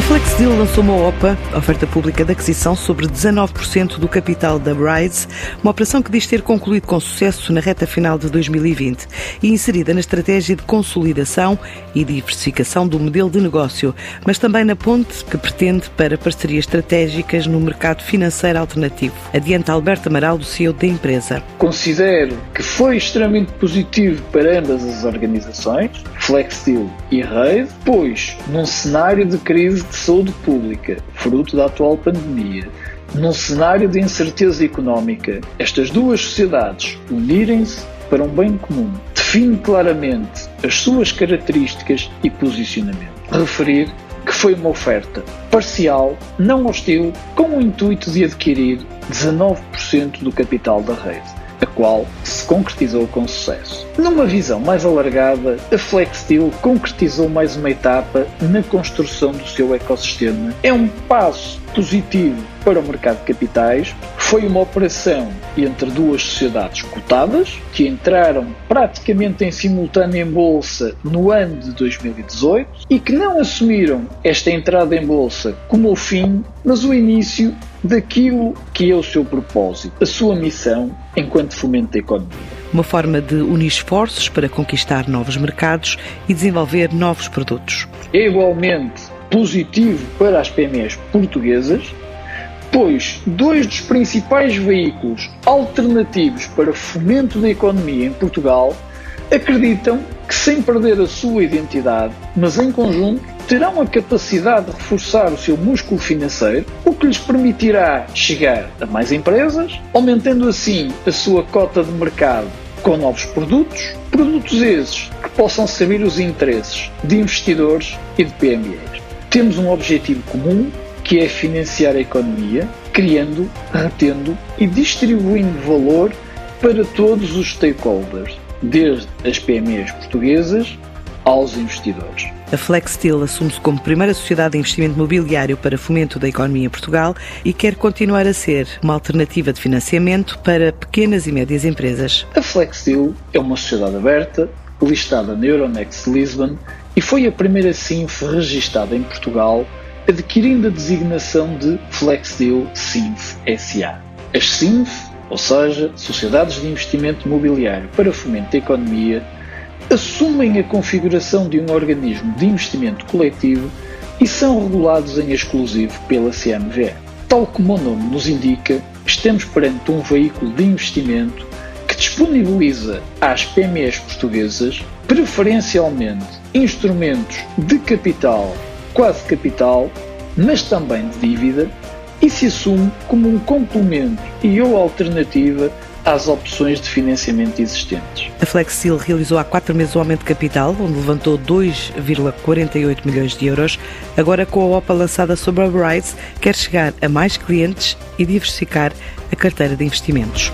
A Flexdeal lançou uma OPA, oferta pública de aquisição, sobre 19% do capital da Brides, uma operação que diz ter concluído com sucesso na reta final de 2020 e inserida na estratégia de consolidação e diversificação do modelo de negócio, mas também na ponte que pretende para parcerias estratégicas no mercado financeiro alternativo. Adianta Alberto Amaral, do CEO da empresa. Considero que foi extremamente positivo para ambas as organizações, Flexdeal e Raid, pois num cenário de crise de saúde pública, fruto da atual pandemia, num cenário de incerteza económica, estas duas sociedades unirem-se para um bem comum, define claramente as suas características e posicionamento. Referir que foi uma oferta parcial, não hostil, com o intuito de adquirir 19% do capital da rede a qual se concretizou com sucesso. Numa visão mais alargada, a Flexsteel concretizou mais uma etapa na construção do seu ecossistema. É um passo positivo para o mercado de capitais. Foi uma operação entre duas sociedades cotadas que entraram praticamente em simultâneo em bolsa no ano de 2018 e que não assumiram esta entrada em bolsa como o fim, mas o início daquilo que é o seu propósito, a sua missão enquanto fomento da economia. Uma forma de unir esforços para conquistar novos mercados e desenvolver novos produtos. É igualmente positivo para as PMEs portuguesas, pois dois dos principais veículos alternativos para fomento da economia em Portugal acreditam que, sem perder a sua identidade, mas em conjunto, terão a capacidade de reforçar o seu músculo financeiro, o que lhes permitirá chegar a mais empresas, aumentando assim a sua cota de mercado com novos produtos, produtos esses que possam servir os interesses de investidores e de PMEs. Temos um objetivo comum que é financiar a economia, criando, retendo e distribuindo valor para todos os stakeholders, desde as PMEs portuguesas aos investidores. A Flexsteel assume-se como primeira sociedade de investimento imobiliário para fomento da economia em Portugal e quer continuar a ser uma alternativa de financiamento para pequenas e médias empresas. A Flexsteel é uma sociedade aberta, listada na Euronext Lisbon e foi a primeira SINF registada em Portugal, adquirindo a designação de Flexsteel SINF SA. As SINF, ou seja, Sociedades de Investimento Imobiliário para Fomento da Economia, assumem a configuração de um organismo de investimento coletivo e são regulados em exclusivo pela CMVE. Tal como o nome nos indica, estamos perante um veículo de investimento que disponibiliza às PMEs portuguesas, preferencialmente, instrumentos de capital, quase capital, mas também de dívida, e se assume como um complemento e ou alternativa às opções de financiamento existentes. A Flexil realizou há quatro meses o aumento de capital, onde levantou 2,48 milhões de euros. Agora, com a OPA lançada sobre a Brides, quer chegar a mais clientes e diversificar a carteira de investimentos.